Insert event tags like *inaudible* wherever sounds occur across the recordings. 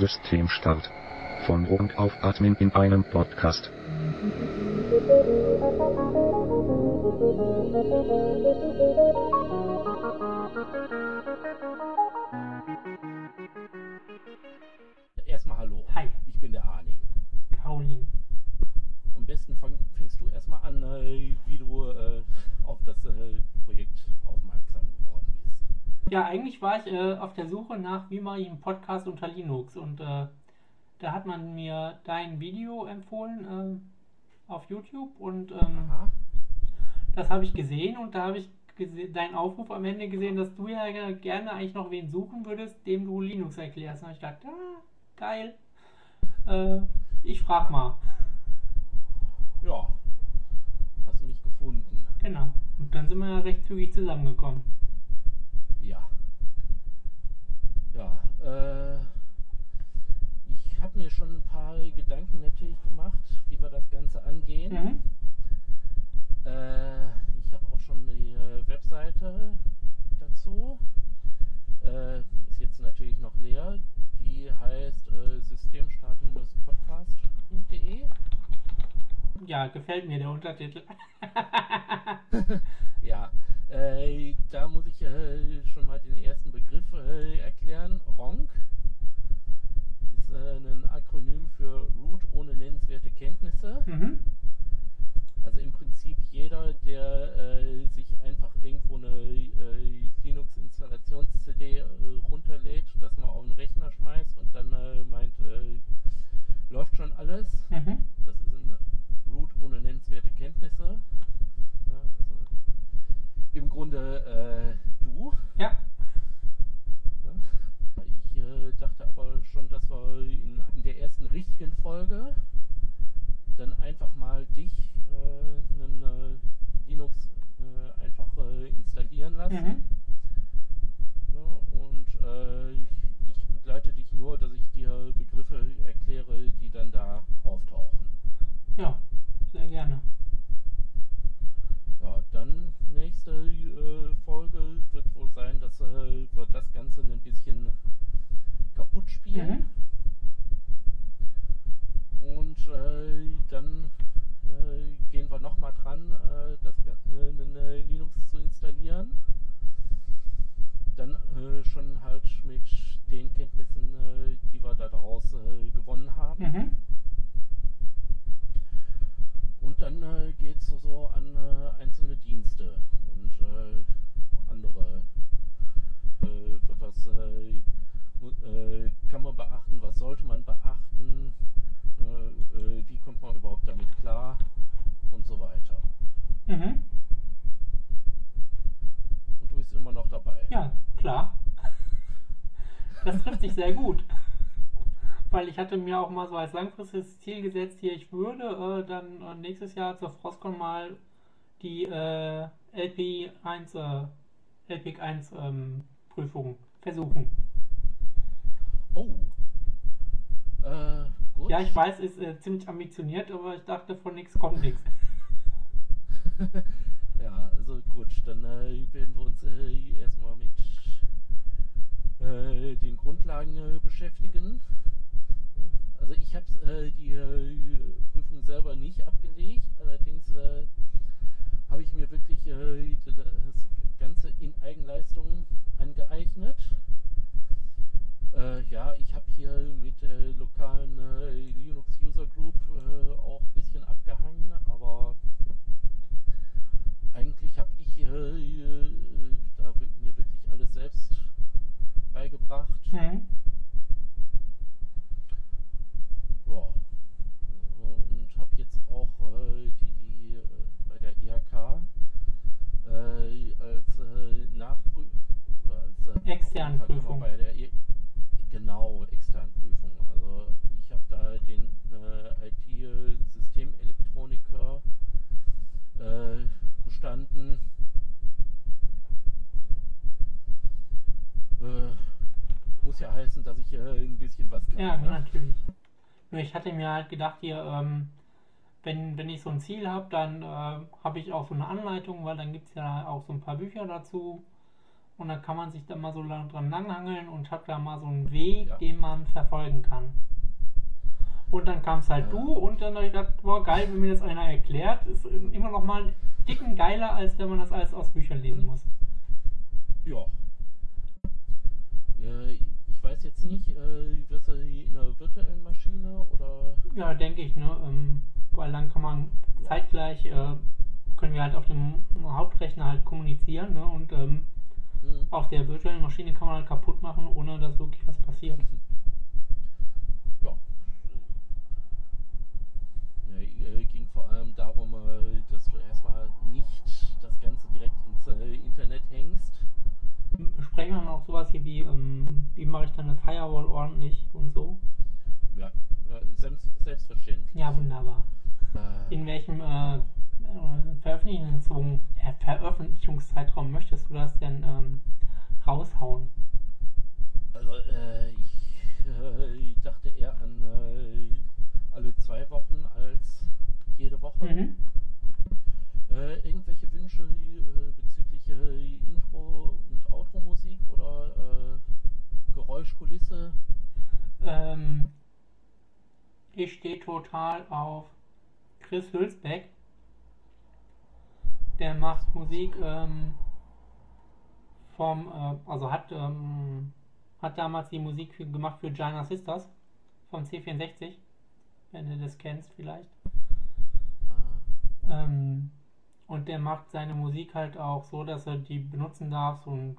Systemstart. Von und auf Admin in einem Podcast. Erstmal hallo. Hi. Ich bin der Arne. Caroline. Am besten fang, fängst du erstmal an, äh, wie du äh, auf das äh, Projekt aufmerksam geworden bist. Ja, eigentlich war ich äh, auf der Suche nach, wie mache ich einen Podcast unter Linux und äh, da hat man mir dein Video empfohlen äh, auf YouTube und ähm, das habe ich gesehen und da habe ich deinen Aufruf am Ende gesehen, dass du ja ge- gerne eigentlich noch wen suchen würdest, dem du Linux erklärst. Und ich gedacht, ah, geil. Äh, ich frag mal. Ja. Hast du mich gefunden? Genau. Und dann sind wir ja recht zügig zusammengekommen. Ja. Ja, äh, ich habe mir schon ein paar Gedanken natürlich gemacht, wie wir das Ganze angehen. Mhm. Äh, ich habe auch schon die äh, Webseite dazu. Äh, ist jetzt natürlich noch leer. Die heißt äh, systemstart-podcast.de. Ja, gefällt mir der Untertitel. *laughs* *laughs* Ja, äh, da muss ich äh, schon mal den ersten Begriff äh, erklären. RONK ist äh, ein Akronym für Root ohne nennenswerte Kenntnisse. mhm. Mhm. Schon halt mit den Kenntnissen, äh, die wir da daraus äh, gewonnen haben. Mhm. Und dann äh, geht es so, an äh, einzelne Dienste und äh, andere. Äh, was kann man beachten, was sollte man beachten, wie kommt man überhaupt damit klar und so weiter. Mhm. Und du bist immer noch dabei. Ja, klar. Das trifft sich sehr gut. Weil ich hatte mir auch mal so als langfristiges Ziel gesetzt, hier, ich würde äh, dann äh, nächstes Jahr zur Frostcon mal die äh, LP1, äh, LPIC 1 ähm, Prüfung versuchen. Oh. Äh, gut. Ja, ich weiß, ist äh, ziemlich ambitioniert, aber ich dachte, von nichts kommt nichts. *laughs* ja, also gut, dann äh, werden wir uns erstmal mit den Grundlagen äh, beschäftigen. Also ich habe äh, die äh, Prüfung selber nicht abgelegt, allerdings äh, habe ich mir wirklich äh, das Ganze in Eigenleistung angeeignet. Äh, ja, ich habe hier mit der lokalen Linux User Group auch ein bisschen abgehangen, aber eigentlich habe ich äh, äh, da wi- mir wirklich alles selbst beigebracht. Mhm. Ja. Und habe jetzt auch äh, die, die äh, bei der IHK äh, als äh, Nachprüfung oder als äh, Externe Prüfung. Bei der I genau, externe Prüfung. Also ich habe da den äh, IT-Systemelektroniker äh, bestanden. Äh, muss ja heißen, dass ich äh, ein bisschen was kann. Ja, ne? natürlich. Nur ich hatte mir halt gedacht, hier, ähm, wenn, wenn ich so ein Ziel habe, dann äh, habe ich auch so eine Anleitung, weil dann gibt es ja auch so ein paar Bücher dazu. Und dann kann man sich da mal so lang dran langhangeln und hat da mal so einen Weg, Ja. den man verfolgen kann. Und dann kam es halt Ja. du und dann habe ich gedacht, boah, geil, wenn mir das einer erklärt. Ist immer noch mal dicken geiler, als wenn man das alles aus Büchern lesen muss. Ja. Äh, weiß jetzt nicht, äh, wirst du in einer virtuellen Maschine oder. Ja, denke ich, ne? Ähm, weil dann kann man zeitgleich, äh, können wir halt auf dem Hauptrechner halt kommunizieren, ne? Und ähm, Hm. auf der virtuellen Maschine kann man halt kaputt machen, ohne dass wirklich was passiert. *laughs* Ja. Ja, äh, ging vor allem darum, äh, dass du erstmal nicht das Ganze direkt ins äh, Internet hängst. Besprechen wir dann auch sowas hier wie, ähm, wie mache ich dann eine Firewall ordentlich und so. Ja, äh, selbst, selbstverständlich. Ja, wunderbar. Äh, In welchem äh, äh, Veröffentlichungs äh, Veröffentlichungszeitraum möchtest du das denn ähm, raushauen? also, äh, ich äh, dachte eher an alle zwei Wochen als jede Woche. Mhm. Irgendwelche Wünsche äh, ich stehe total auf Chris Hülsbeck. Der macht Musik ähm, vom, äh, also hat, ähm, hat damals die Musik für, gemacht für Giant Sisters vom C64, wenn du das kennst vielleicht. Äh, Ähm, und der macht seine Musik halt auch so, dass er die benutzen darf und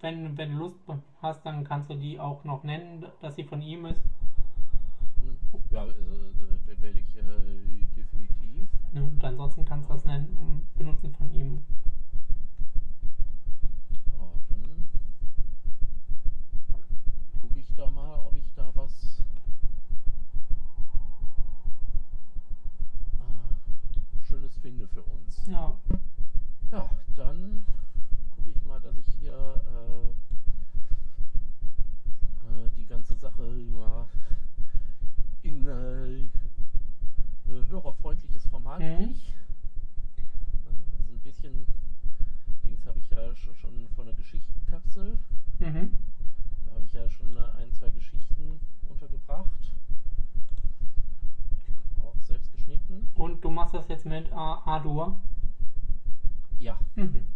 wenn, wenn du Lust hast, dann kannst du die auch noch nennen, dass sie von ihm ist. Ja, also, äh, werde ich äh, definitiv. Ne, Und ansonsten kannst du das nennen, benutzen von ihm. Ja, dann gucke ich da mal, ob ich da was äh, Schönes finde für uns. Ja, Ja, dann gucke ich mal, dass ich hier äh, äh, die ganze Sache mal in äh, äh, hörerfreundliches Format Mhm. kriege. Also ein bisschen Dings habe ich ja schon, schon von der Geschichtenkapsel. mhm. Da habe ich ja schon äh, ein, zwei Geschichten untergebracht. Auch selbst geschnitten. Und du machst das jetzt mit A-Dur. Ja. Mhm.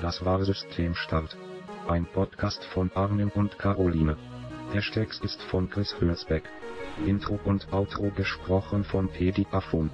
Das war Systemstart. Ein Podcast von Arnim und Caroline. Der Text ist von Chris Hülsbeck. Intro und Outro gesprochen von Pedi Affun.